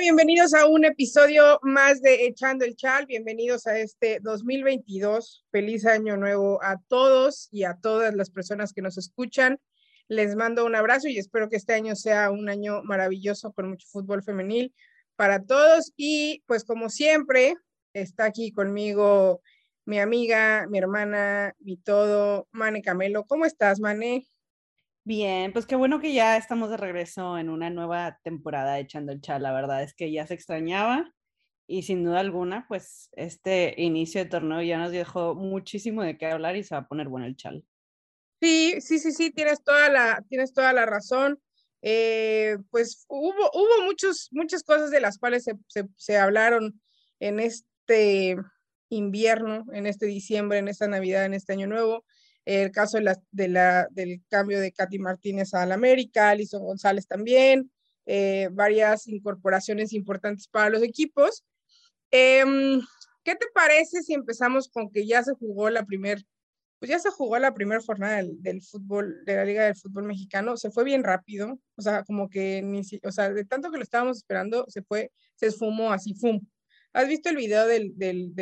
Bienvenidos a un episodio más de Echando el Chal. Bienvenidos a este 2022. Feliz año nuevo a todos y a todas las personas que nos escuchan. Les mando un abrazo y espero que este año sea un año maravilloso con mucho fútbol femenil para todos. Y pues como siempre, está aquí conmigo mi amiga, mi hermana, mi todo, Mane Camelo. ¿Cómo estás, Mane? Bien, pues qué bueno que ya estamos de regreso en una nueva temporada echando el chal. La verdad es que ya se extrañaba y sin duda alguna, pues este inicio de torneo ya nos dejó muchísimo de qué hablar y se va a poner bueno el chal. Sí, sí, sí, sí, tienes toda la, tienes toda la razón. Eh, pues hubo, hubo muchos, muchas cosas de las cuales se, se hablaron en este invierno, en este diciembre, en esta Navidad, en este Año Nuevo el caso de la, de la, del cambio de Katy Martínez al América, Alison González también, eh, varias incorporaciones importantes para los equipos. Eh, ¿Qué te parece si empezamos con que ya se jugó la primer, pues ya se jugó la primera jornada del, fútbol, de la Liga del Fútbol Mexicano? Se fue bien rápido, o sea, como que ni, o sea, de tanto que lo estábamos esperando, se fue, se esfumó así, ¡fum! ¿Has visto el video del, del,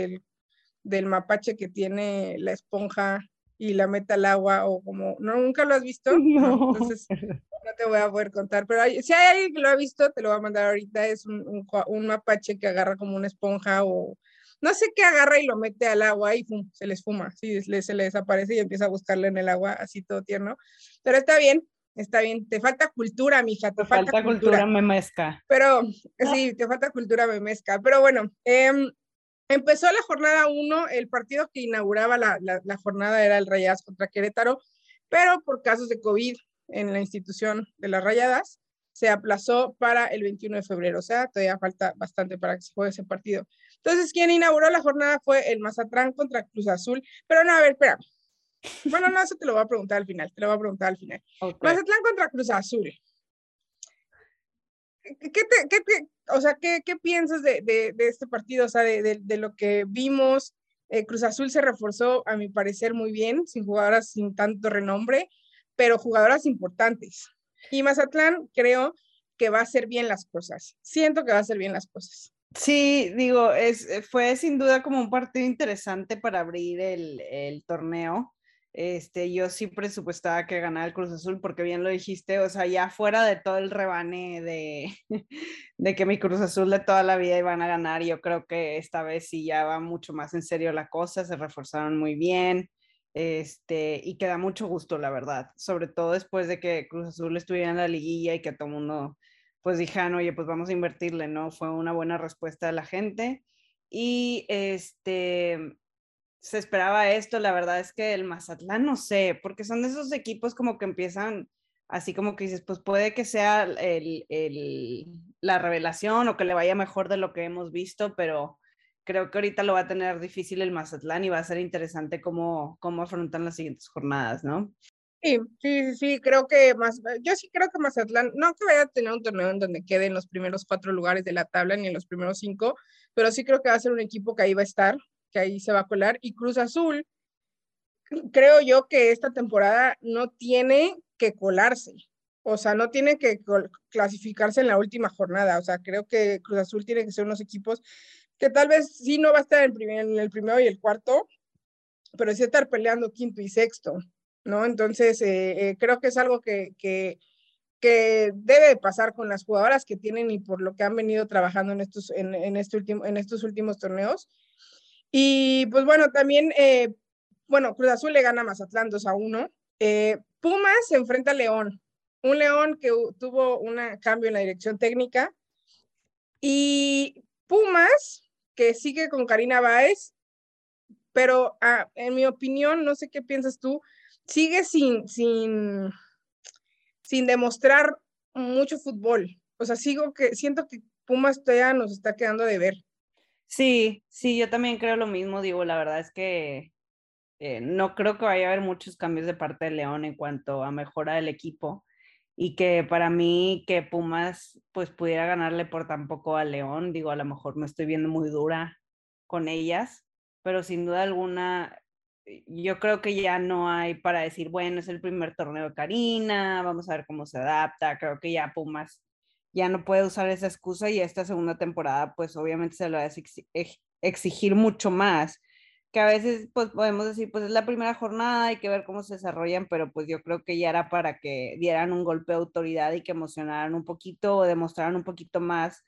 del mapache que tiene la esponja y la meta al agua o como, ¿no? ¿Nunca lo has visto? No. Entonces, no te voy a poder contar, pero hay, si hay alguien que lo ha visto, te lo voy a mandar ahorita, es un, un, un, mapache que agarra como una esponja o no sé qué agarra y lo mete al agua y pum, se les fuma, sí, se le, se le desaparece y empieza a buscarle en el agua, así todo tierno, pero está bien, está bien, te falta cultura, mija, te, te falta, falta, cultura, cultura memesca. Pero, sí, te falta cultura memesca, pero bueno, eh, Empezó la jornada 1, el partido que inauguraba la, la, la, jornada era el Rayadas contra Querétaro, pero por casos de COVID en la institución de las Rayadas, se aplazó para el 21 de febrero, o sea, todavía falta bastante para que se juegue ese partido. Entonces, quien inauguró la jornada fue el Mazatlán contra Cruz Azul, pero no, a ver, espera. Bueno, no, eso te lo voy a preguntar al final, te lo voy a preguntar al final. Okay. Mazatlán contra Cruz Azul. ¿Qué te, qué te, o sea, ¿qué, qué piensas de, de, de, este partido? O sea, de, de, lo que vimos. Eh, Cruz Azul se reforzó, a mi parecer, muy bien, sin jugadoras sin tanto renombre, pero jugadoras importantes. Y Mazatlán creo que va a hacer bien las cosas. Siento que va a hacer bien las cosas. Sí, digo, es, fue sin duda como un partido interesante para abrir el, el torneo. Este, yo sí presupuestaba que ganara el Cruz Azul, porque bien lo dijiste, o sea, ya fuera de todo el rebane de, de que mi Cruz Azul de toda la vida iban a ganar, yo creo que esta vez sí ya va mucho más en serio la cosa, se reforzaron muy bien, este, y queda mucho gusto, la verdad, sobre todo después de que Cruz Azul estuviera en la liguilla y que todo el mundo, pues dijeron, oye, pues vamos a invertirle, ¿no? Fue una buena respuesta de la gente. Y este, se esperaba esto, la verdad es que el Mazatlán no sé, porque son de esos equipos como que empiezan así como que dices, pues puede que sea el, el, la revelación o que le vaya mejor de lo que hemos visto, pero creo que ahorita lo va a tener difícil el Mazatlán y va a ser interesante cómo, cómo afrontan las siguientes jornadas, ¿no? Sí, sí, sí, creo que más, yo sí creo que Mazatlán, no que vaya a tener un torneo en donde quede en los primeros cuatro lugares de la tabla ni en los primeros cinco, pero sí creo que va a ser un equipo que ahí va a estar, que ahí se va a colar. Y Cruz Azul, creo yo que esta temporada no tiene que colarse. O sea, no tiene que clasificarse en la última jornada. O sea, creo que Cruz Azul tiene que ser unos equipos que tal vez sí no va a estar en, primer, en el primero y el cuarto, pero sí estar peleando quinto y sexto, ¿no? Entonces, eh, eh, creo que es algo que, que, que, debe de pasar con las jugadoras que tienen y por lo que han venido trabajando en estos, en, en este último, en estos últimos torneos. Y pues bueno, también, eh, bueno, Cruz Azul le gana a Mazatlán 2 a 1. Eh, Pumas se enfrenta a León, un León que tuvo un cambio en la dirección técnica. Y Pumas, que sigue con Karina Báez, pero ah, en mi opinión, no sé qué piensas tú, sigue sin, sin, sin demostrar mucho fútbol. O sea, sigo que siento que Pumas todavía nos está quedando de ver. Sí, sí, yo también creo lo mismo, digo, la verdad es que eh, no creo que vaya a haber muchos cambios de parte de León en cuanto a mejora del equipo y que para mí que Pumas pues pudiera ganarle por tampoco a León, digo, a lo mejor me estoy viendo muy dura con ellas, pero sin duda alguna eh, yo creo que ya no hay para decir, bueno, es el primer torneo de Karina, vamos a ver cómo se adapta, creo que ya Pumas ya no puede usar esa excusa y esta segunda temporada pues obviamente se lo va a exigir mucho más que a veces pues podemos decir pues es la primera jornada, hay que ver cómo se desarrollan, pero pues yo creo que ya era para que dieran un golpe de autoridad y que emocionaran un poquito o demostraran un poquito más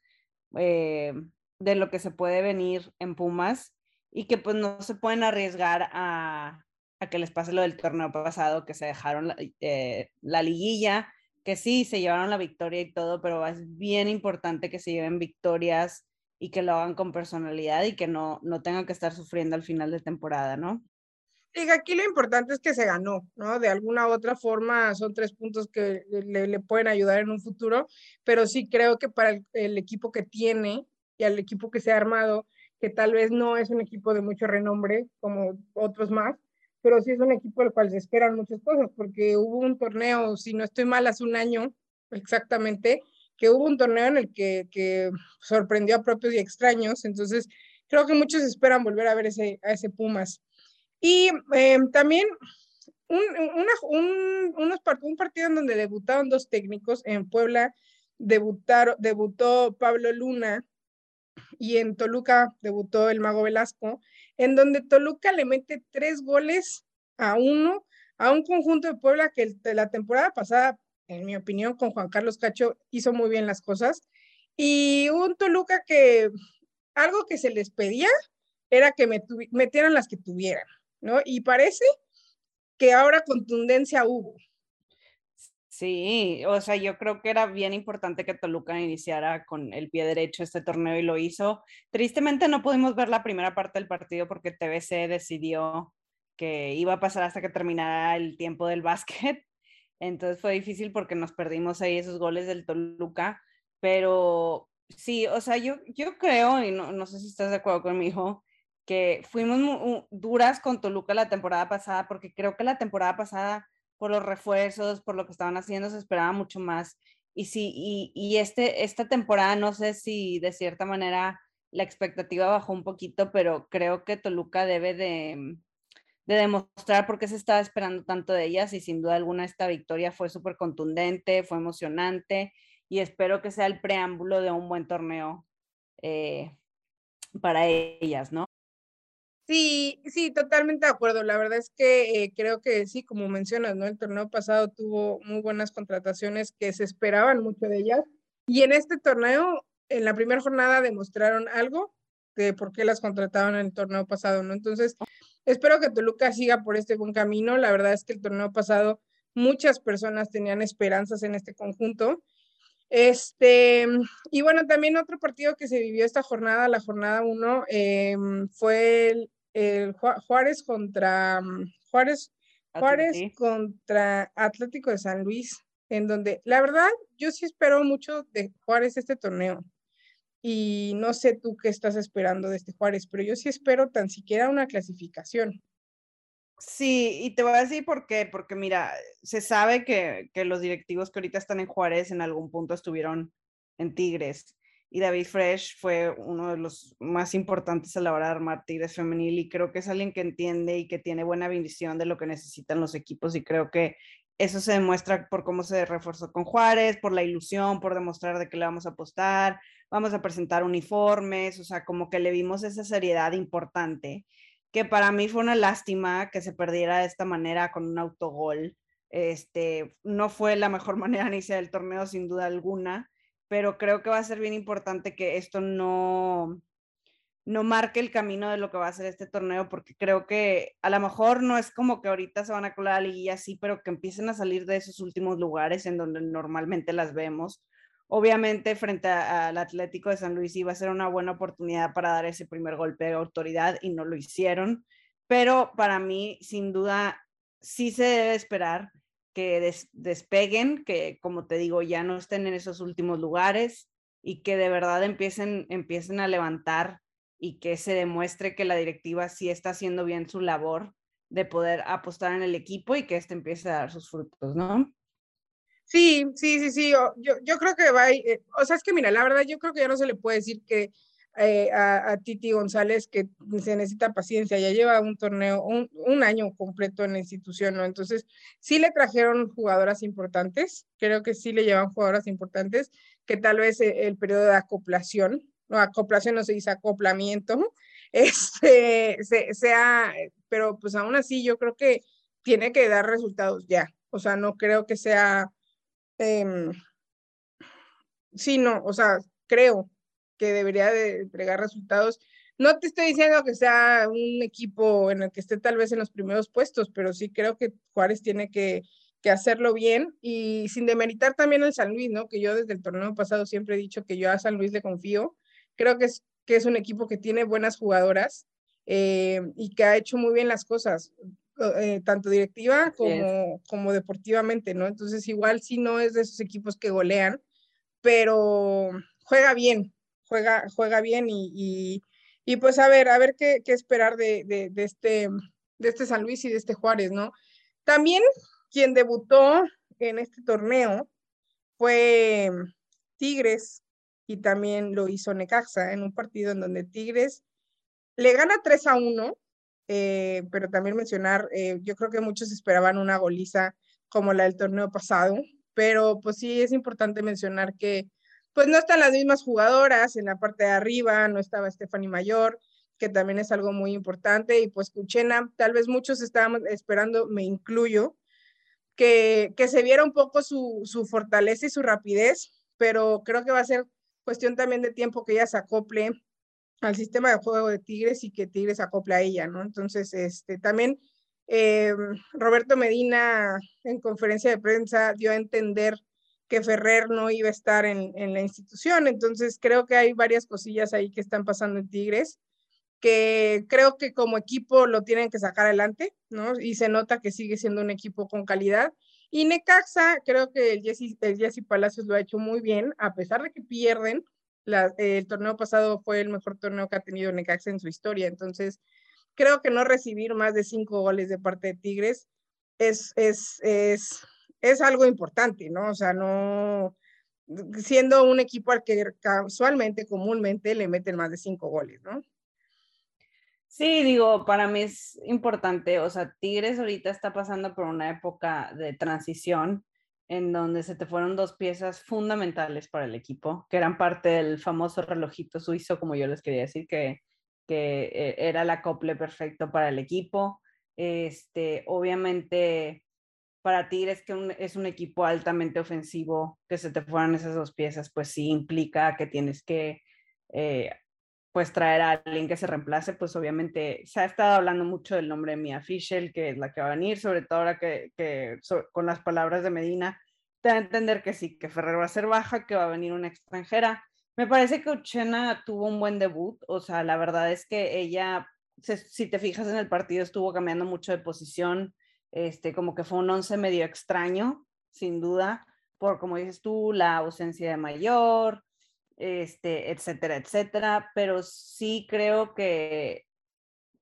eh, de lo que se puede venir en Pumas y que pues no se pueden arriesgar a, a que les pase lo del torneo pasado, que se dejaron la, eh, la liguilla, que sí, se llevaron la victoria y todo, pero es bien importante que se lleven victorias y que lo hagan con personalidad y que no, no tengan que estar sufriendo al final de temporada, ¿no? Y aquí lo importante es que se ganó, ¿no? De alguna u otra forma son tres puntos que le, le pueden ayudar en un futuro, pero sí creo que para el, equipo que tiene y al equipo que se ha armado, que tal vez no es un equipo de mucho renombre como otros más, pero sí es un equipo del cual se esperan muchas cosas, porque hubo un torneo, si no estoy mal, hace un año exactamente, que hubo un torneo en el que, que sorprendió a propios y extraños, entonces creo que muchos esperan volver a ver ese, a ese Pumas. Y eh, también un, una, un, unos, un partido en donde debutaron dos técnicos, en Puebla debutaron, debutó Pablo Luna y en Toluca debutó el Mago Velasco, en donde Toluca le mete tres goles a uno a un conjunto de Puebla que la temporada pasada en mi opinión, con Juan Carlos Cacho hizo muy bien las cosas. Y un Toluca que algo que se les pedía era que metieran las que tuvieran, ¿no? Y parece que ahora contundencia hubo. Sí, o sea, yo creo que era bien importante que Toluca iniciara con el pie derecho este torneo y lo hizo. Tristemente no pudimos ver la primera parte del partido porque TBC decidió que iba a pasar hasta que terminara el tiempo del básquet entonces fue difícil porque nos perdimos ahí esos goles del Toluca, pero sí, o sea, yo, yo creo, y no, no sé si estás de acuerdo conmigo, que fuimos duras con Toluca la temporada pasada, porque creo que la temporada pasada, por los refuerzos, por lo que estaban haciendo, se esperaba mucho más. Y sí, y, este, esta temporada, no sé si de cierta manera la expectativa bajó un poquito, pero creo que Toluca debe de, de demostrar por qué se estaba esperando tanto de ellas y sin duda alguna esta victoria fue súper contundente, fue emocionante y espero que sea el preámbulo de un buen torneo eh, para ellas, ¿no? Sí, sí, totalmente de acuerdo. La verdad es que eh, creo que sí, como mencionas, ¿no? El torneo pasado tuvo muy buenas contrataciones que se esperaban mucho de ellas. Y en este torneo, en la primera jornada, demostraron algo de por qué las contrataron en el torneo pasado, ¿no? Entonces, Espero que Toluca siga por este buen camino. La verdad es que el torneo pasado muchas personas tenían esperanzas en este conjunto. Este, y bueno, también otro partido que se vivió esta jornada, la jornada 1, eh, fue el, Juárez contra Juárez, Juárez contra Atlético de San Luis, en donde la verdad yo sí espero mucho de Juárez este torneo. Y no sé tú qué estás esperando de este Juárez, pero yo sí espero tan siquiera una clasificación. Sí, y te voy a decir por qué, porque mira, se sabe que, que los directivos que ahorita están en Juárez en algún punto estuvieron en Tigres y David Fresh fue uno de los más importantes a la hora de armar Tigres femenil y creo que es alguien que entiende y que tiene buena visión de lo que necesitan los equipos y creo que eso se demuestra por cómo se reforzó con Juárez, por la ilusión, por demostrar de que le vamos a apostar, vamos a presentar uniformes, o sea, como que le vimos esa seriedad importante, que para mí fue una lástima que se perdiera de esta manera con un autogol. Este, no fue la mejor manera de iniciar el torneo, sin duda alguna, pero creo que va a ser bien importante que esto no, no marque el camino de lo que va a ser este torneo, porque creo que a lo mejor no es como que ahorita se van a colar a la liguilla así, pero que empiecen a salir de esos últimos lugares en donde normalmente las vemos. Obviamente frente al Atlético de San Luis iba a ser una buena oportunidad para dar ese primer golpe de autoridad y no lo hicieron, pero para mí sin duda sí se debe esperar que despeguen, que como te digo ya no estén en esos últimos lugares y que de verdad empiecen, empiecen a levantar y que se demuestre que la directiva sí está haciendo bien su labor de poder apostar en el equipo y que este empiece a dar sus frutos, ¿no? Sí, sí, sí, sí, yo, yo creo que va, eh, o sea, es que mira, la verdad yo creo que ya no se le puede decir que eh, a, Titi González que se necesita paciencia, ya lleva un torneo, un, año completo en la institución, ¿no? Entonces, sí le trajeron jugadoras importantes, creo que sí le llevan jugadoras importantes, que tal vez el, el periodo de acoplación, no, acoplación no se dice acoplamiento, este, sea, pero pues aún así yo creo que tiene que dar resultados ya, o sea, no creo que sea, eh, sí, no, o sea, creo que debería de entregar resultados. No te estoy diciendo que sea un equipo en el que esté tal vez en los primeros puestos, pero sí creo que Juárez tiene que, que hacerlo bien y sin demeritar también al San Luis, ¿no? Que yo desde el torneo pasado siempre he dicho que yo a San Luis le confío. Creo que es, que es un equipo que tiene buenas jugadoras eh, y que ha hecho muy bien las cosas, eh, tanto directiva como, como deportivamente, ¿no? Entonces igual sí no es de esos equipos que golean, pero juega bien, juega, juega bien y, y, pues a ver, a ver qué, qué esperar de, de, este, de este San Luis y de este Juárez, ¿no? También quien debutó en este torneo fue Tigres y también lo hizo Necaxa en un partido en donde Tigres le gana 3 a 1, eh, pero también mencionar, eh, yo creo que muchos esperaban una goliza como la del torneo pasado, pero pues sí es importante mencionar que pues no están las mismas jugadoras en la parte de arriba, no estaba Stephanie Mayor, que también es algo muy importante, y pues Cuchena, tal vez muchos estábamos esperando, me incluyo, que, que se viera un poco su, su fortaleza y su rapidez, pero creo que va a ser cuestión también de tiempo que ella se acople al sistema de juego de Tigres y que Tigres acople a ella, ¿no? Entonces, este, también eh, Roberto Medina en conferencia de prensa dio a entender que Ferrer no iba a estar en, la institución. Entonces, creo que hay varias cosillas ahí que están pasando en Tigres, que creo que como equipo lo tienen que sacar adelante, ¿no? Y se nota que sigue siendo un equipo con calidad. Y Necaxa, creo que el Jesse, el Palacios lo ha hecho muy bien, a pesar de que pierden. el torneo pasado fue el mejor torneo que ha tenido Necaxa en su historia. Entonces, creo que no recibir más de cinco goles de parte de Tigres es, es, es es algo importante, ¿no? O sea, no, siendo un equipo al que casualmente, comúnmente le meten más de cinco goles, ¿no? Sí, digo, para mí es importante, o sea, Tigres ahorita está pasando por una época de transición en donde se te fueron dos piezas fundamentales para el equipo, que eran parte del famoso relojito suizo, como yo les quería decir, que, que eh, era el acople perfecto para el equipo. Este, obviamente, para Tigres, que es un equipo altamente ofensivo, que se te fueran esas dos piezas, pues sí implica que tienes que eh, pues traer a alguien que se reemplace, pues obviamente se ha estado hablando mucho del nombre de Mia Fischel, que es la que va a venir, sobre todo ahora que, con las palabras de Medina, te da a entender que sí, que Ferrer va a ser baja, que va a venir una extranjera. Me parece que Uchena tuvo un buen debut, o sea, la verdad es que ella, si te fijas en el partido, estuvo cambiando mucho de posición, este, como que fue un once medio extraño, sin duda, por, como dices tú, la ausencia de mayor, este, etcétera, etcétera, pero sí creo que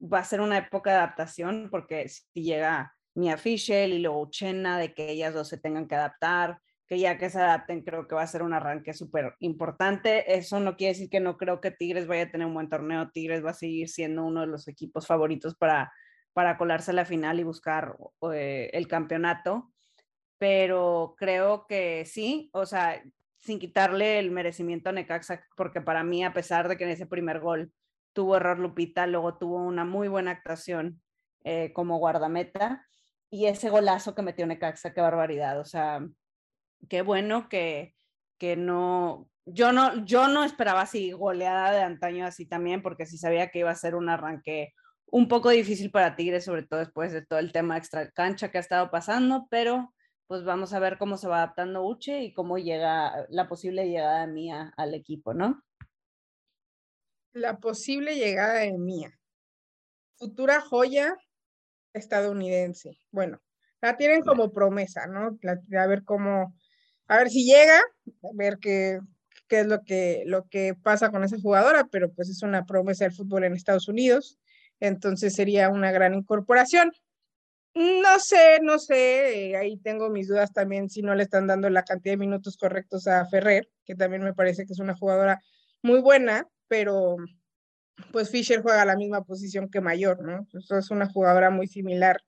va a ser una época de adaptación, porque si llega Mia Fischel y luego Uchena, de que ellas dos se tengan que adaptar, que ya que se adapten, creo que va a ser un arranque súper importante. Eso no quiere decir que no creo que Tigres vaya a tener un buen torneo. Tigres va a seguir siendo uno de los equipos favoritos para para colarse a la final y buscar eh, el campeonato. Pero creo que sí, o sea, sin quitarle el merecimiento a Necaxa, porque para mí, a pesar de que en ese primer gol tuvo error Lupita, luego tuvo una muy buena actuación eh, como guardameta. Y ese golazo que metió Necaxa, qué barbaridad. O sea, qué bueno que, que no, yo no, yo no esperaba así goleada de antaño así también, porque sí sabía que iba a ser un arranque un poco difícil para Tigres, sobre todo después de todo el tema extra cancha que ha estado pasando, pero pues vamos a ver cómo se va adaptando Uche y cómo llega la posible llegada de Mía al equipo, ¿no? La posible llegada de Mía. Futura joya estadounidense. Bueno, la tienen como promesa, ¿no? a ver cómo, a ver si llega, a ver qué, qué es lo que, lo que pasa con esa jugadora, pero pues es una promesa del fútbol en Estados Unidos entonces sería una gran incorporación. No sé, no sé, eh, ahí tengo mis dudas también si no le están dando la cantidad de minutos correctos a Ferrer, que también me parece que es una jugadora muy buena, pero pues Fisher juega la misma posición que Mayor, ¿no? Eso es una jugadora muy similar.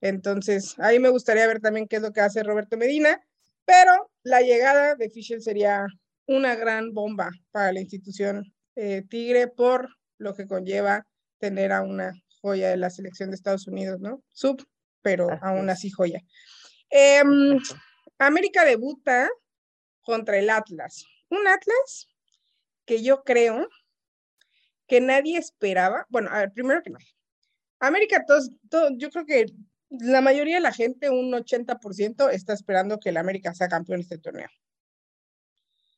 Entonces, ahí me gustaría ver también qué es lo que hace Roberto Medina, pero la llegada de Fisher sería una gran bomba para la institución eh, Tigre por lo que conlleva tener a una joya de la selección de Estados Unidos, ¿no? Sub, pero aún así joya. Em, América debuta contra el Atlas. Un Atlas que yo creo que nadie esperaba. Bueno, a ver, primero que nada. América, todos, yo creo que la mayoría de la gente, un 80%, está esperando que el América sea campeón de este torneo.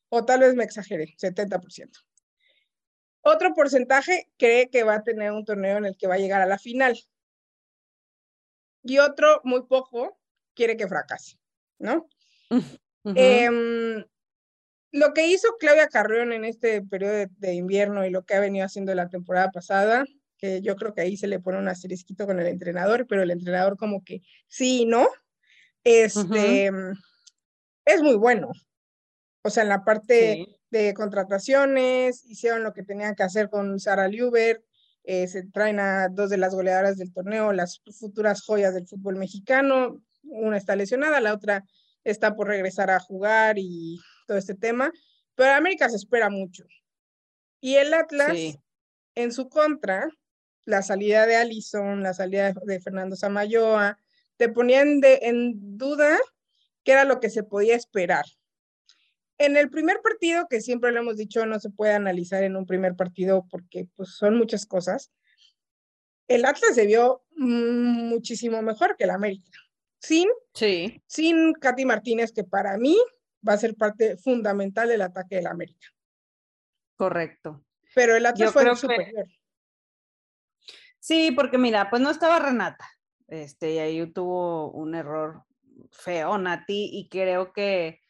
O tal vez me exageré, 70%. Otro porcentaje cree que va a tener un torneo en el que va a llegar a la final. Y otro, muy poco, quiere que fracase, ¿no? Em, lo que hizo Claudia Carrión en este periodo de, invierno y lo que ha venido haciendo la temporada pasada, que yo creo que ahí se le pone un asterisquito con el entrenador, pero el entrenador como que sí y no, este, es muy bueno. O sea, en la parte de contrataciones, hicieron lo que tenían que hacer con Sara Liuber, eh, se traen a dos de las goleadoras del torneo, las futuras joyas del fútbol mexicano, una está lesionada, la otra está por regresar a jugar y todo este tema, pero América se espera mucho. Y el Atlas, en su contra, la salida de Alison, la salida de Fernando Samayoa, te ponían de, en duda qué era lo que se podía esperar. En el primer partido, que siempre lo hemos dicho, no se puede analizar en un primer partido porque pues, son muchas cosas, el Atlas se vio muchísimo mejor que el América. Sin, sí. sin Katy Martínez, que para mí va a ser parte fundamental del ataque del América. Correcto. Pero el Atlas fue superior. Sí, porque mira, pues no estaba Renata. Este, y ahí tuvo un error feo, Nati, y creo que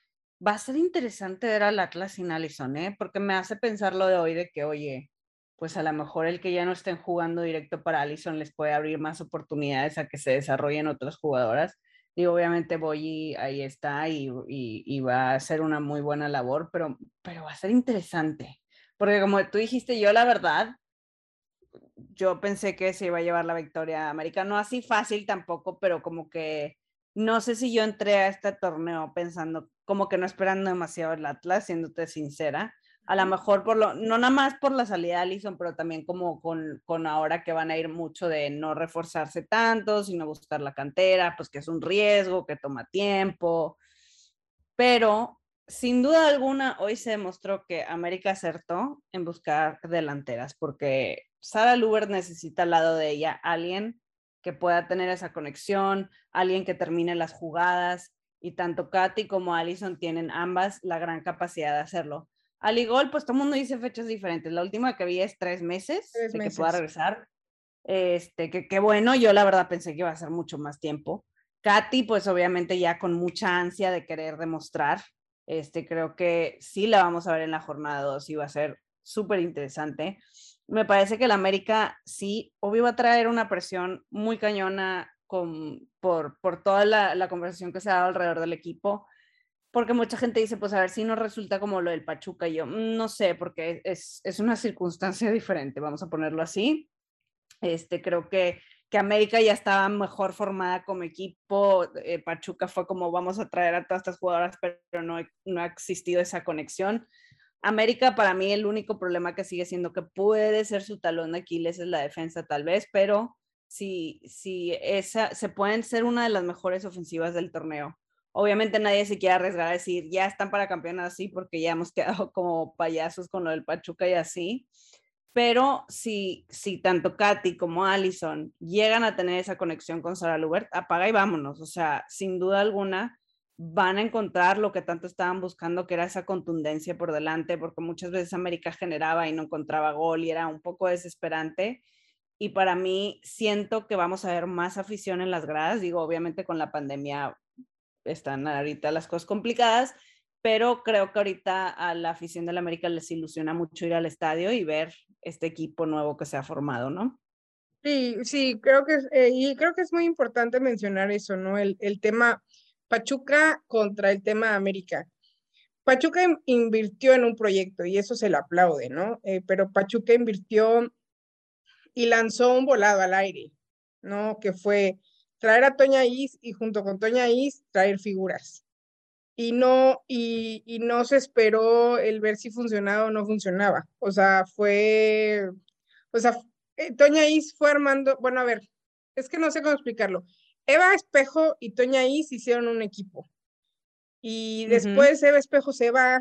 va a ser interesante ver al Atlas sin Allison, ¿eh? Porque me hace pensar lo de hoy de que, oye, pues a lo mejor el que ya no estén jugando directo para Allison les puede abrir más oportunidades a que se desarrollen otras jugadoras. Y obviamente Boyi ahí está y, y, va a hacer una muy buena labor, pero, pero va a ser interesante. Porque como tú dijiste, yo la verdad, yo pensé que se iba a llevar la victoria América. No así fácil tampoco, pero como que no sé si yo entré a este torneo pensando, como que no esperando demasiado el Atlas, siéndote sincera a lo mejor por lo, no nada más por la salida de Allison, pero también como con, con ahora que van a ir mucho de no reforzarse tanto, sino buscar la cantera, pues que es un riesgo, que toma tiempo. Pero sin duda alguna, hoy se demostró que América acertó en buscar delanteras, porque Sara Luber necesita al lado de ella alguien que pueda tener esa conexión, alguien que termine las jugadas, y tanto Katy como Allison tienen ambas la gran capacidad de hacerlo. Al igual, pues todo el mundo dice fechas diferentes. La última que vi es tres meses de que pueda regresar. Este, que bueno, yo la verdad pensé que iba a ser mucho más tiempo. Katy, pues obviamente ya con mucha ansia de querer demostrar. Este, creo que sí la vamos a ver en la jornada 2 y va a ser súper interesante. Me parece que la América sí, obvio va a traer una presión muy cañona con, por, por toda la, la conversación que se ha dado alrededor del equipo porque mucha gente dice, pues a ver si no resulta como lo del Pachuca. Y yo, mm, no sé, porque es, es una circunstancia diferente, vamos a ponerlo así. Este, creo que, que América ya estaba mejor formada como equipo. Eh, Pachuca fue como vamos a traer a todas estas jugadoras, pero no, no ha existido esa conexión. América, para mí, el único problema que sigue siendo que puede ser su talón de Aquiles es la defensa, tal vez, pero si, si esa, se pueden ser una de las mejores ofensivas del torneo Obviamente nadie se quiere arriesgar a decir, ya están para campeonar así, porque ya hemos quedado como payasos con lo del Pachuca y así. Pero si, si tanto Katy como Allison llegan a tener esa conexión con Sara Lubert, apaga y vámonos. O sea, sin duda alguna van a encontrar lo que tanto estaban buscando, que era esa contundencia por delante, porque muchas veces América generaba y no encontraba gol y era un poco desesperante. Y para mí siento que vamos a ver más afición en las gradas. Digo, obviamente con la pandemia están ahorita las cosas complicadas, pero creo que ahorita a la afición del América les ilusiona mucho ir al estadio y ver este equipo nuevo que se ha formado, ¿no? Sí, sí, creo que, eh, y creo que es muy importante mencionar eso, ¿no? El, el tema Pachuca contra el tema América. Pachuca invirtió en un proyecto y eso se le aplaude, ¿no? Eh, pero Pachuca invirtió y lanzó un volado al aire, ¿no? Que fue traer a Toña Is y junto con Toña Is traer figuras. Y no, y, no se esperó el ver si funcionaba o no funcionaba. O sea, fue, o sea, eh, Toña Is fue armando, bueno, a ver, es que no sé cómo explicarlo. Eva Espejo y Toña Is hicieron un equipo. Y después Eva Espejo se va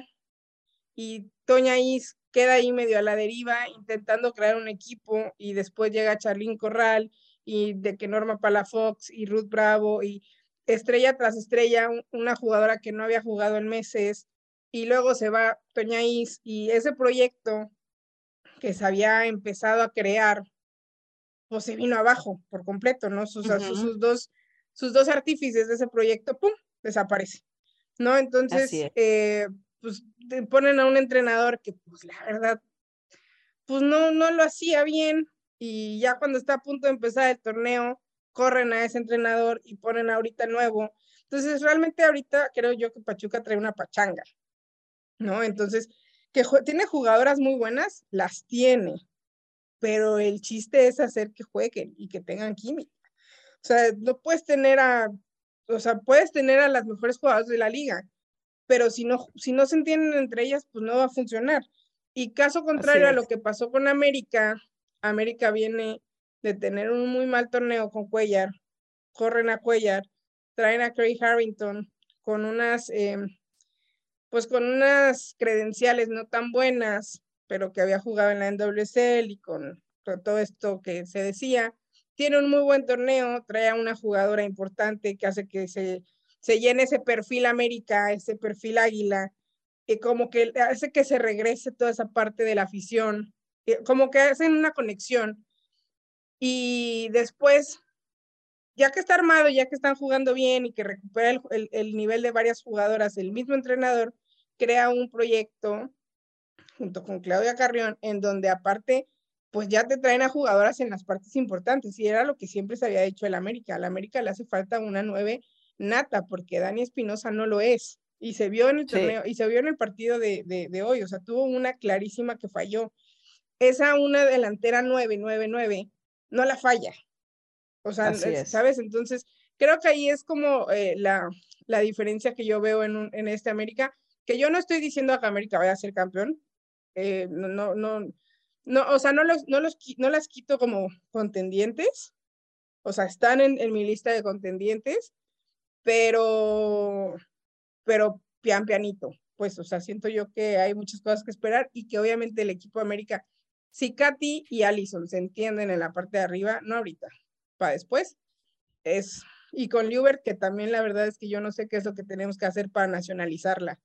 y Toña Is queda ahí medio a la deriva intentando crear un equipo y después llega Charlín Corral y de que Norma Palafox y Ruth Bravo y estrella tras estrella, una jugadora que no había jugado en meses y luego se va Toña Is y ese proyecto que se había empezado a crear, pues se vino abajo por completo, ¿no? Sus, sus, dos, sus dos artífices de ese proyecto, ¡pum!, desaparece, ¿no? Entonces, eh, pues ponen a un entrenador que, pues la verdad, pues no, no lo hacía bien, y ya cuando está a punto de empezar el torneo, corren a ese entrenador y ponen ahorita nuevo. Entonces, realmente ahorita creo yo que Pachuca trae una pachanga, ¿no? Entonces, que tiene jugadoras muy buenas, las tiene, pero el chiste es hacer que jueguen y que tengan química. O sea, no puedes tener a, o sea, puedes tener a las mejores jugadoras de la liga, pero si no, si no se entienden entre ellas, pues no va a funcionar. Y caso contrario a lo que pasó con América, América viene de tener un muy mal torneo con Cuellar, corren a Cuellar, traen a Craig Harrington con unas, em, pues con unas credenciales no tan buenas, pero que había jugado en la NWSL y con, todo esto que se decía. Tiene un muy buen torneo, trae a una jugadora importante que hace que se, se llene ese perfil América, ese perfil Águila, y como que hace que se regrese toda esa parte de la afición como que hacen una conexión. Y después, ya que está armado, ya que están jugando bien y que recupera el, nivel de varias jugadoras, el mismo entrenador crea un proyecto junto con Claudia Carrión, en donde aparte, pues ya te traen a jugadoras en las partes importantes, y era lo que siempre se había hecho el América. Al América le hace falta una nueve nata, porque Dani Espinosa no lo es, y se vio en el torneo, y se vio en el partido de, de, hoy, o sea, tuvo una clarísima que falló esa una delantera 9-9-9 no la falla. O sea, ¿sabes? Entonces, creo que ahí es como eh, la, la, diferencia que yo veo en, en este América, que yo no estoy diciendo que América vaya a ser campeón. Eh, no, no, no, no, o sea, no, los, no, los, no las quito como contendientes. O sea, están en, en mi lista de contendientes, pero, pero pian pianito. Pues, o sea, siento yo que hay muchas cosas que esperar y que obviamente el equipo de América si Katy y Allison se entienden en la parte de arriba, no ahorita, para después, es, y con Liubert, que también la verdad es que yo no sé qué es lo que tenemos que hacer para nacionalizarla.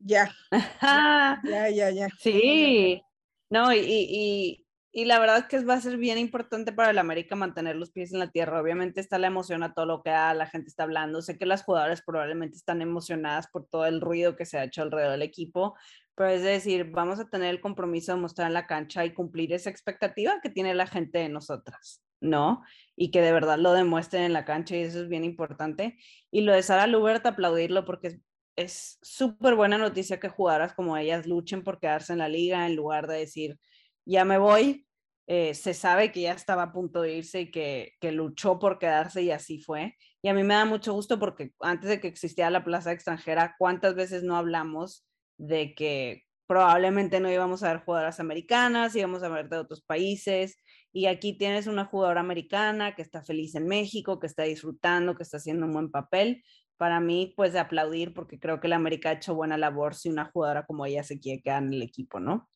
Ya. ya, ya, ya. Sí. No, y, y, y, la verdad es que va a ser bien importante para el América mantener los pies en la tierra. Obviamente está la emoción a todo lo que la gente está hablando. Sé que las jugadoras probablemente están emocionadas por todo el ruido que se ha hecho alrededor del equipo, pero es decir, vamos a tener el compromiso de mostrar en la cancha y cumplir esa expectativa que tiene la gente de nosotras, ¿no? Y que de verdad lo demuestren en la cancha y eso es bien importante. Y lo de Sara Lubert, aplaudirlo porque es súper buena noticia que jugadoras como ellas luchen por quedarse en la liga en lugar de decir, ya me voy. Eh, se sabe que ya estaba a punto de irse y que, que luchó por quedarse y así fue. Y a mí me da mucho gusto porque antes de que existiera la plaza extranjera, ¿cuántas veces no hablamos de que probablemente no íbamos a ver jugadoras americanas, íbamos a ver de otros países. Y aquí tienes una jugadora americana que está feliz en México, que está disfrutando, que está haciendo un buen papel. Para mí, pues de aplaudir, porque creo que la América ha hecho buena labor si una jugadora como ella se quiere quedar en el equipo, ¿no?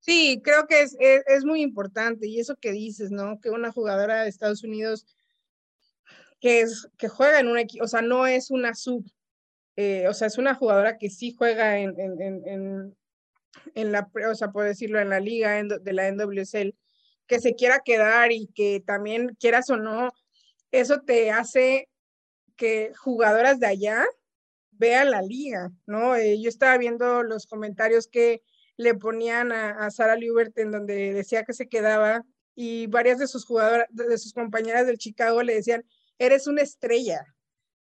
Sí, creo que es, es, muy importante. Y eso que dices, ¿no? Que una jugadora de Estados Unidos que, es, que juega en un equipo, o sea, no es una sub, eh, o sea, es una jugadora que sí juega en, en, en, en, la, o sea, por decirlo, en la liga de la NWSL, que se quiera quedar y que también quieras o no, eso te hace que jugadoras de allá vean la liga, ¿no? Eh, yo estaba viendo los comentarios que le ponían a, a Sara Liubert en donde decía que se quedaba y varias de sus jugadoras, de sus compañeras del Chicago le decían, eres una estrella,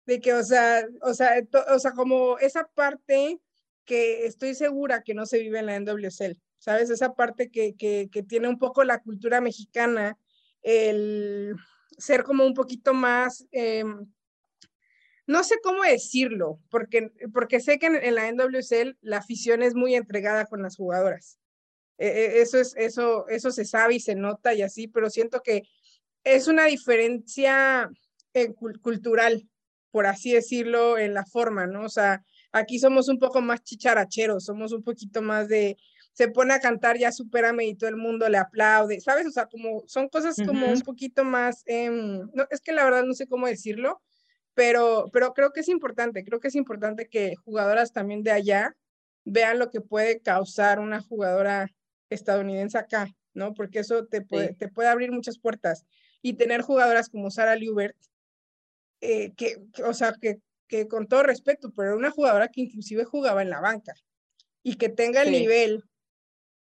de que, o sea, o sea, o sea, como esa parte que estoy segura que no se vive en la NWSL, ¿sabes? Esa parte que, que, que tiene un poco la cultura mexicana, el ser como un poquito más, em, no sé cómo decirlo, porque, porque sé que en, la NWSL la afición es muy entregada con las jugadoras. E, e, eso, es, eso, eso se sabe y se nota y así, pero siento que es una diferencia eh, cultural, por así decirlo, en la forma, ¿no? O sea, aquí somos un poco más chicharacheros, somos un poquito más de, se pone a cantar, ya supérame y todo el mundo le aplaude, ¿sabes? O sea, como son cosas como un poquito más, em, no, es que la verdad no sé cómo decirlo, pero, pero creo que es importante, creo que es importante que jugadoras también de allá vean lo que puede causar una jugadora estadounidense acá, ¿no? Porque eso te puede, te puede abrir muchas puertas. Y tener jugadoras como Sara Liubert, eh, que, o sea, que, que con todo respeto, pero era una jugadora que inclusive jugaba en la banca y que tenga el nivel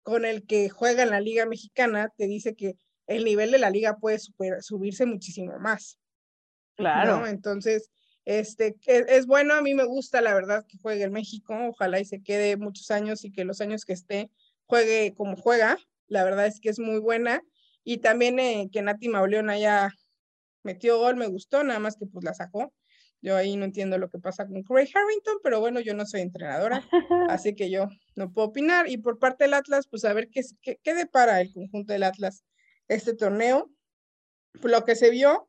con el que juega en la Liga Mexicana, te dice que el nivel de la liga puede subirse muchísimo más. Claro. Entonces, este, es, es, bueno, a mí me gusta, la verdad, que juegue en México, ojalá y se quede muchos años y que los años que esté juegue como juega, la verdad es que es muy buena. Y también eh, que Nati Mauleón haya metido gol, me gustó, nada más que pues la sacó. Yo ahí no entiendo lo que pasa con Craig Harrington, pero bueno, yo no soy entrenadora, así que yo no puedo opinar. Y por parte del Atlas, pues a ver qué, qué, qué depara el conjunto del Atlas este torneo. Lo que se vio,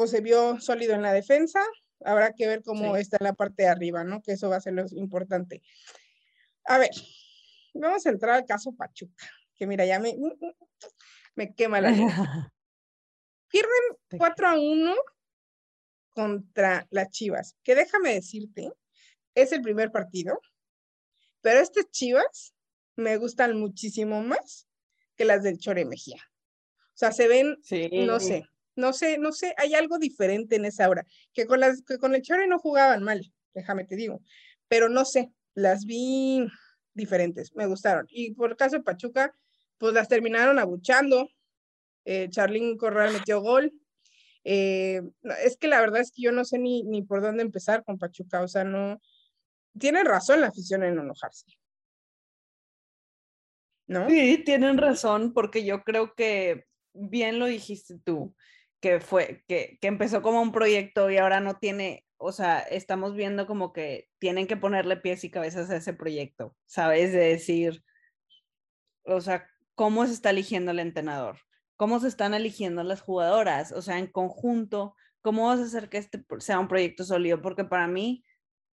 pues se vio sólido en la defensa. Habrá que ver cómo está la parte de arriba, ¿no? Que eso va a ser lo importante. A ver, vamos a entrar al caso Pachuca, que mira, ya me, me quema la Pierden 4 a 1 contra las Chivas, que déjame decirte, es el primer partido, pero estas Chivas me gustan muchísimo más que las del Chore Mejía. O sea, se ven, no sé, no sé, no sé, hay algo diferente en esa hora, que con, las, que con el Chore no jugaban mal, déjame te digo, pero no sé, las vi diferentes, me gustaron. Y por el caso de Pachuca, pues las terminaron abuchando. Eh, Corral metió gol, eh, es que la verdad es que yo no sé ni, ni por dónde empezar con Pachuca, o sea, no, tiene razón la afición en enojarse. ¿No? Sí, tienen razón, porque yo creo que bien lo dijiste tú, que fue, que, que empezó como un proyecto y ahora no tiene, o sea, estamos viendo como que tienen que ponerle pies y cabezas a ese proyecto, ¿sabes? De decir, o sea, ¿cómo se está eligiendo el entrenador? cómo se están eligiendo las jugadoras, o sea, en conjunto, cómo vas a hacer que este sea un proyecto sólido, porque para mí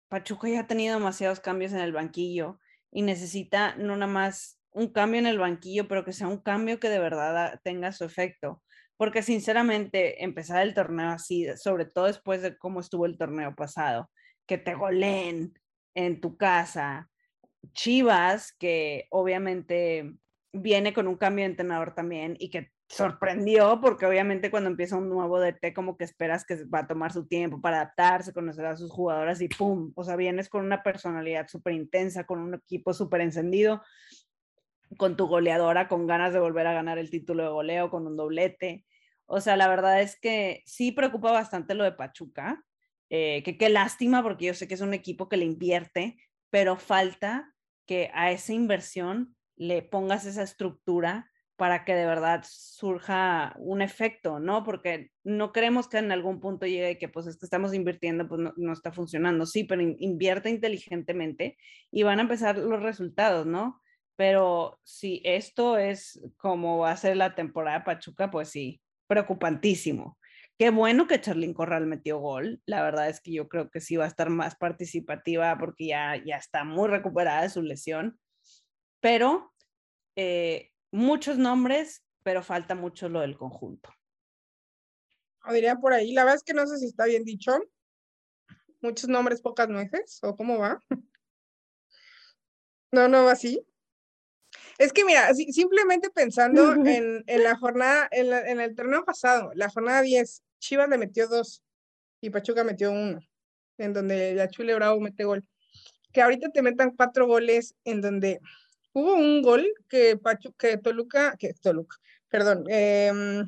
Pachuca ya ha tenido demasiados cambios en el banquillo y necesita no nada más un cambio en el banquillo, pero que sea un cambio que de verdad tenga su efecto. Porque sinceramente, empezar el torneo así, sobre todo después de cómo estuvo el torneo pasado, que te goleen en tu casa, Chivas, que obviamente viene con un cambio de entrenador también y que sorprendió porque obviamente cuando empieza un nuevo DT como que esperas que va a tomar su tiempo para adaptarse, conocer a sus jugadoras y ¡pum! O sea, vienes con una personalidad súper intensa, con un equipo súper encendido, con tu goleadora, con ganas de volver a ganar el título de goleo, con un doblete. O sea, la verdad es que sí preocupa bastante lo de Pachuca, eh, que qué lástima porque yo sé que es un equipo que le invierte, pero falta que a esa inversión le pongas esa estructura para que de verdad surja un efecto, ¿no? Porque no queremos que en algún punto llegue que pues es que estamos invirtiendo, pues no, está funcionando, sí, pero invierte inteligentemente y van a empezar los resultados, ¿no? Pero si esto es como va a ser la temporada Pachuca, pues sí, preocupantísimo. Qué bueno que Charlín Corral metió gol. La verdad es que yo creo que sí va a estar más participativa porque ya, ya está muy recuperada de su lesión. Pero eh, muchos nombres, pero falta mucho lo del conjunto. Diría por ahí, la verdad es que no sé si está bien dicho. Muchos nombres, pocas nueces, o cómo va. No, no va así. Es que mira, simplemente pensando en, en la jornada, en, en, el torneo pasado, la jornada 10, Chivas le metió dos y Pachuca metió uno, en donde la Chule Bravo mete gol. Que ahorita te metan cuatro goles en donde hubo un gol que, que Toluca, que Toluca, perdón, em,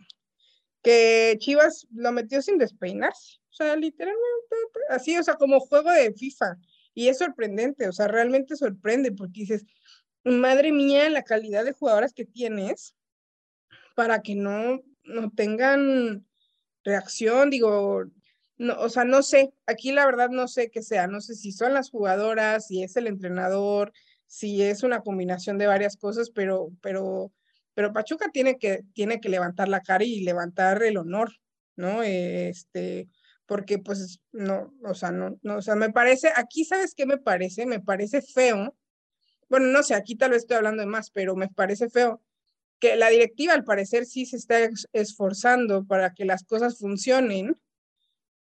que Chivas lo metió sin despeinarse. O sea, literalmente, así, o sea, como juego de FIFA. Y es sorprendente, o sea, realmente sorprende porque dices, madre mía, la calidad de jugadoras que tienes para que no, no tengan reacción, digo, no, o sea, no sé, aquí la verdad no sé qué sea, no sé si son las jugadoras, si es el entrenador, si es una combinación de varias cosas, pero, pero, pero Pachuca tiene que, tiene que levantar la cara y levantar el honor, ¿no? Este, porque pues no, o sea, no, no, o sea, me parece, aquí sabes qué me parece, me parece feo, bueno, no sé, aquí tal vez estoy hablando de más, pero me parece feo que la directiva al parecer sí se está esforzando para que las cosas funcionen.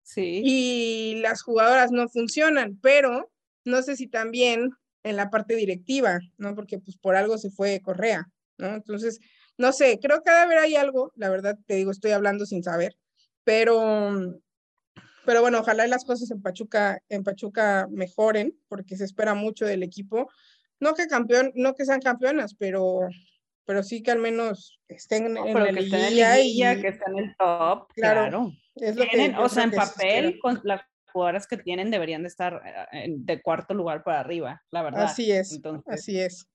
Sí. Y las jugadoras no funcionan, pero no sé si también en la parte directiva, ¿no? Porque pues por algo se fue Correa, ¿no? Entonces, no sé, creo que debe haber hay algo, la verdad te digo, estoy hablando sin saber, pero pero bueno, ojalá las cosas en Pachuca en Pachuca mejoren porque se espera mucho del equipo. No que campeón, no que sean campeonas, pero pero sí que al menos estén en la liguilla, y que estén en el top, claro. Es lo que o sea, en papel con las jugadoras que tienen deberían de estar eh, de cuarto lugar para arriba, la verdad. Así es, así es.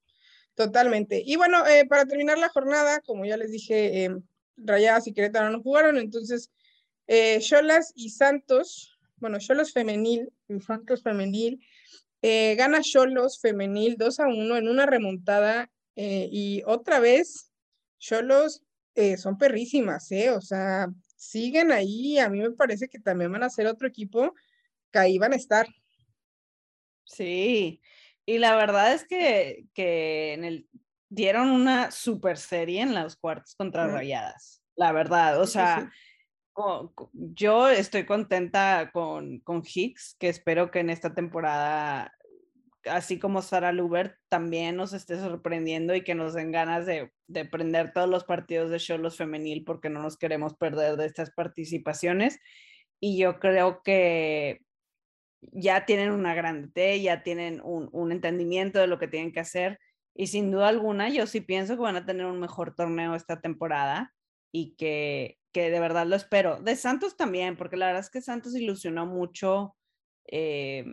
Totalmente. Y bueno, eh, para terminar la jornada, como ya les dije, eh, Rayadas y Querétaro no jugaron, entonces Cholas y Santos, bueno, Cholos femenil y Santos femenil, gana Cholos femenil 2 a 1 en una remontada eh, y otra vez, Cholos eh, son perrísimas, ¿eh? O sea, siguen ahí. A mí me parece que también van a ser otro equipo que ahí van a estar. Sí, y la verdad es que, que en el, dieron una super serie en los cuartos contra Rayadas, la verdad. O sea, yo estoy contenta con, con Hicks, que espero que en esta temporada así como Sara Lubert, también nos esté sorprendiendo y que nos den ganas de, de prender todos los partidos de Cholos femenil porque no nos queremos perder de estas participaciones. Y yo creo que ya tienen una grande T, ya tienen un, un, entendimiento de lo que tienen que hacer. Y sin duda alguna, yo sí pienso que van a tener un mejor torneo esta temporada y que, que de verdad lo espero. De Santos también, porque la verdad es que Santos ilusionó mucho. Eh,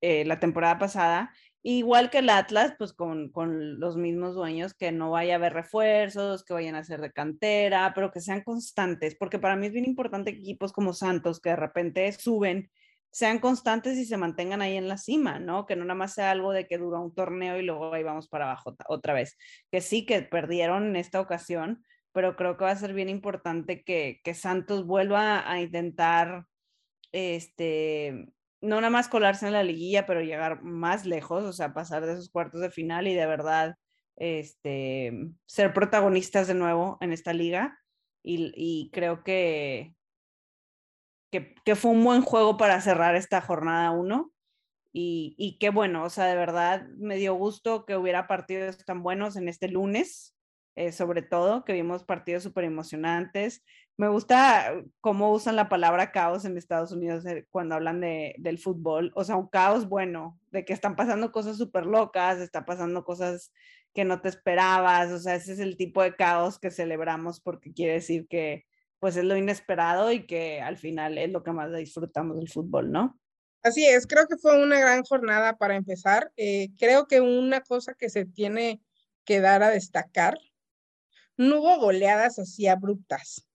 eh, la temporada pasada. Igual que el Atlas, pues con, con, los mismos dueños, que no vaya a haber refuerzos, que vayan a ser de cantera, pero que sean constantes, porque para mí es bien importante equipos como Santos, que de repente suben, sean constantes y se mantengan ahí en la cima, ¿no? Que no nada más sea algo de que dura un torneo y luego ahí vamos para abajo otra vez. Que sí, que perdieron en esta ocasión, pero creo que va a ser bien importante que, que Santos vuelva a intentar este, no nada más colarse en la liguilla, pero llegar más lejos, o sea, pasar de esos cuartos de final y de verdad este, ser protagonistas de nuevo en esta liga. Y, creo que, que, fue un buen juego para cerrar esta jornada uno. Y, y qué bueno, o sea, de verdad me dio gusto que hubiera partidos tan buenos en este lunes, eh, sobre todo, que vimos partidos súper emocionantes. Me gusta cómo usan la palabra caos en Estados Unidos eh, cuando hablan de, del fútbol. O sea, un caos bueno, de que están pasando cosas súper locas, está pasando cosas que no te esperabas. O sea, ese es el tipo de caos que celebramos porque quiere decir que pues es lo inesperado y que al final es lo que más disfrutamos del fútbol, ¿no? Así es, creo que fue una gran jornada para empezar. Eh, creo que una cosa que se tiene que dar a destacar, no hubo goleadas así abruptas.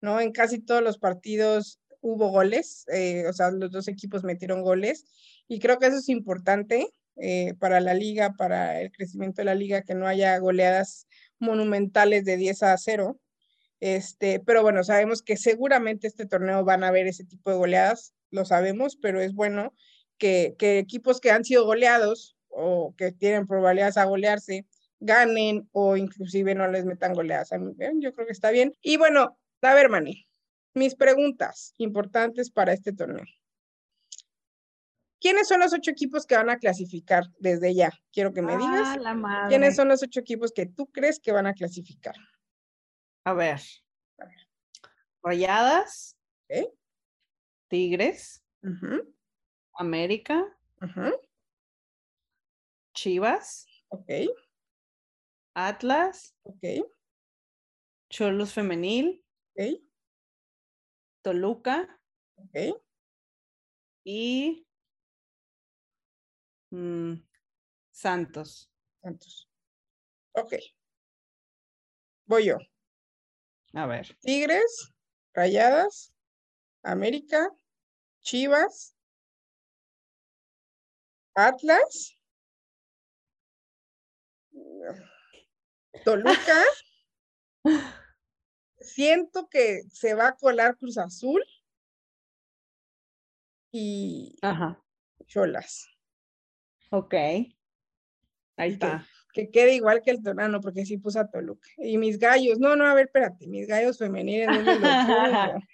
¿no? En casi todos los partidos hubo goles, eh, o sea, los dos equipos metieron goles y creo que eso es importante eh, para la liga, para el crecimiento de la liga, que no haya goleadas monumentales de 10 a 0. Este, pero bueno, sabemos que seguramente este torneo van a haber ese tipo de goleadas, lo sabemos, pero es bueno que, que equipos que han sido goleados o que tienen probabilidades a golearse ganen o inclusive no les metan goleadas. Yo creo que está bien. Y bueno, a ver, Mani, mis preguntas importantes para este torneo. ¿Quiénes son los ocho equipos que van a clasificar desde ya? Quiero que me digas. Ah, ¿Quiénes son los ocho equipos que tú crees que van a clasificar? A ver. Rayadas. Tigres. América. Chivas. Ok. Atlas. Ok. Cholos Femenil. Toluca. Okay. Y Mm, Santos. Santos. Ok. Voy yo. A ver. Tigres, Rayadas, América, Chivas, Atlas, Toluca. Siento que se va a colar Cruz Azul y Ajá. Cholas. Ok. Ahí que- está. Que quede igual que el Torano, porque sí puse a Toluca. Y mis gallos, no, no, a ver, espérate, mis gallos femeniles.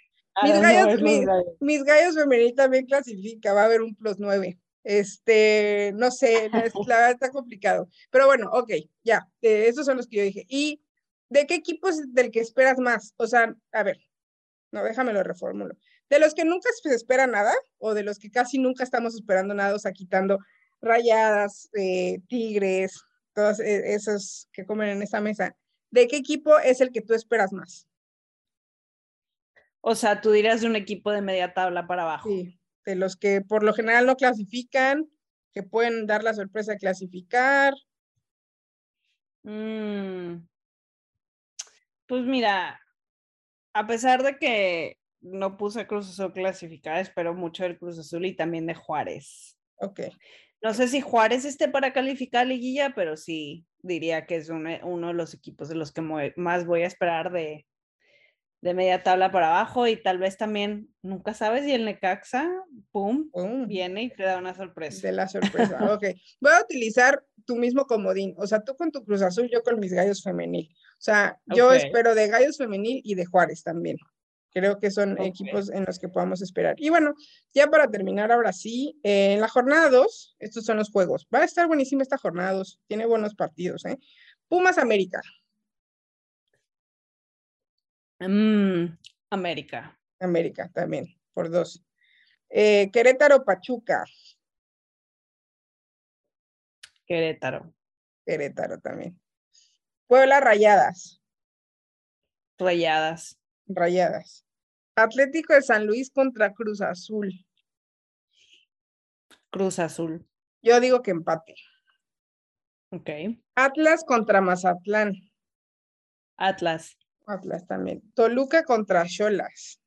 Mis Ah, no, gallos- es los mi- gallos. Mis gallos femenil también clasifica, va a haber un plus nueve. Este, no sé, la, es- la verdad está complicado. Pero bueno, ok, ya, eh, esos son los que yo dije. ¿Y de qué equipo es del que esperas más? O sea, a ver, no, déjame lo reformulo. ¿De los que nunca se espera nada o de los que casi nunca estamos esperando nada, o sea, quitando rayadas, eh, tigres, todos eh, esos que comen en esa mesa? ¿De qué equipo es el que tú esperas más? O sea, tú dirías de un equipo de media tabla para abajo. Sí, de los que por lo general no clasifican, que pueden dar la sorpresa de clasificar. Mm. Pues mira, a pesar de que no puse Cruz Azul clasificada, espero mucho del Cruz Azul y también de Juárez. Ok, No sé si Juárez esté para calificar a liguilla, pero sí diría que es un- uno de los equipos de los que más voy a esperar de, de media tabla para abajo y tal vez también, nunca sabes, y el Necaxa, pum, pum, viene y te da una sorpresa. de la sorpresa. Ok, voy a utilizar tu mismo comodín. O sea, tú con tu Cruz Azul, yo con mis gallos femenil. O sea, yo espero de gallos femenil y de Juárez también. Creo que son equipos en los que podamos esperar. Y bueno, ya para terminar, ahora sí, eh, en la jornada 2, estos son los juegos. Va a estar buenísima esta jornada 2, tiene buenos partidos, ¿eh? Pumas América, Mm, América, América también, por dos. Eh, Querétaro Pachuca, Querétaro, Querétaro también. Puebla Rayadas, Rayadas, Rayadas. Atlético de San Luis contra Cruz Azul. Cruz Azul. Yo digo que empate. Ok. Atlas contra Mazatlán. Atlas, Atlas también. Toluca contra Cholas.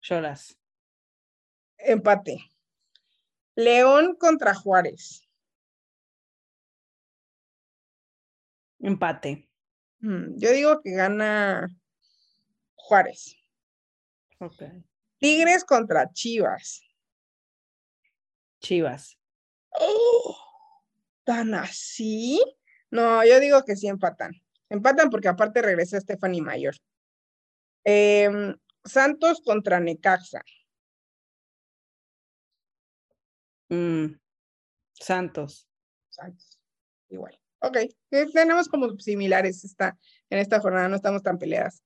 Cholas, Empate. León contra Juárez. empate. Yo digo que gana Juárez. Ok. Tigres contra Chivas. Chivas, ¡Oh! ¿Tan así? No, yo digo que sí empatan. Empatan porque aparte regresa Stephanie Mayor. Em, Santos contra Necaxa. mm, Santos. Santos. Igual. Ok. eh, Tenemos como similares esta, en esta jornada, no estamos tan peleadas.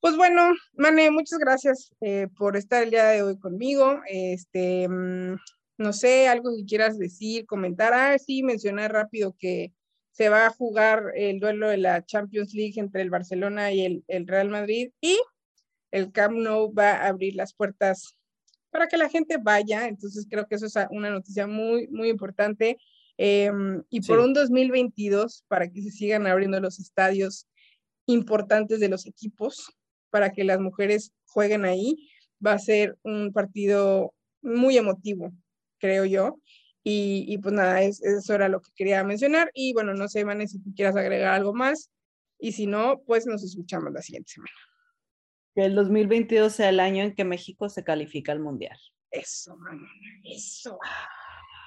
Pues bueno, Mane, muchas gracias eh, por estar el día de hoy conmigo. Este, mm, no sé, algo que quieras decir, comentar. Ah, sí, mencionar rápido que se va a jugar el duelo de la Champions League entre el Barcelona y el, el Real Madrid y el Camp Nou va a abrir las puertas para que la gente vaya. Entonces creo que eso es una noticia muy, muy importante. Em, y por Sí. un 2022, para que se sigan abriendo los estadios importantes de los equipos, para que las mujeres jueguen ahí, va a ser un partido muy emotivo, creo yo. Y, y pues nada, es, eso era lo que quería mencionar. Y bueno, no sé, Vane, si quieras agregar algo más. Y si no, pues nos escuchamos la siguiente semana. Que el 2022 sea el año en que México se califica al Mundial. Eso, mamá, eso.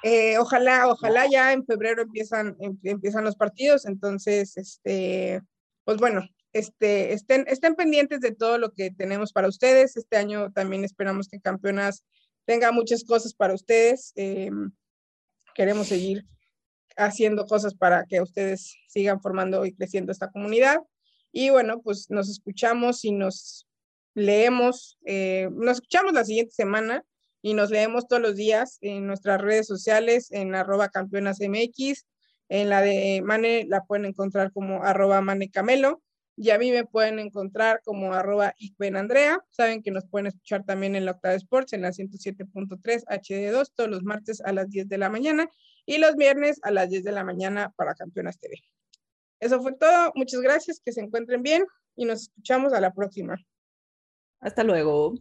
Eh, ojalá, ojalá ya en febrero empiezan, em- empiezan los partidos, entonces, este, pues bueno, este, estén, estén pendientes de todo lo que tenemos para ustedes. Este año también esperamos que Campeonas tenga muchas cosas para ustedes. em, queremos seguir haciendo cosas para que ustedes sigan formando y creciendo esta comunidad. Y bueno, pues nos escuchamos y nos leemos, eh, nos escuchamos la siguiente semana y nos leemos todos los días en nuestras redes sociales, en arroba en la de Mane la pueden encontrar como arroba Mane Camelo y a mí me pueden encontrar como arroba Andrea. Saben que nos pueden escuchar también en la Octava Sports en la 107.3 HD2 todos los martes a las 10 de la mañana y los viernes a las 10 de la mañana para Campeonas TV. Eso fue todo. Muchas gracias, que se encuentren bien y nos escuchamos a la próxima. Hasta luego.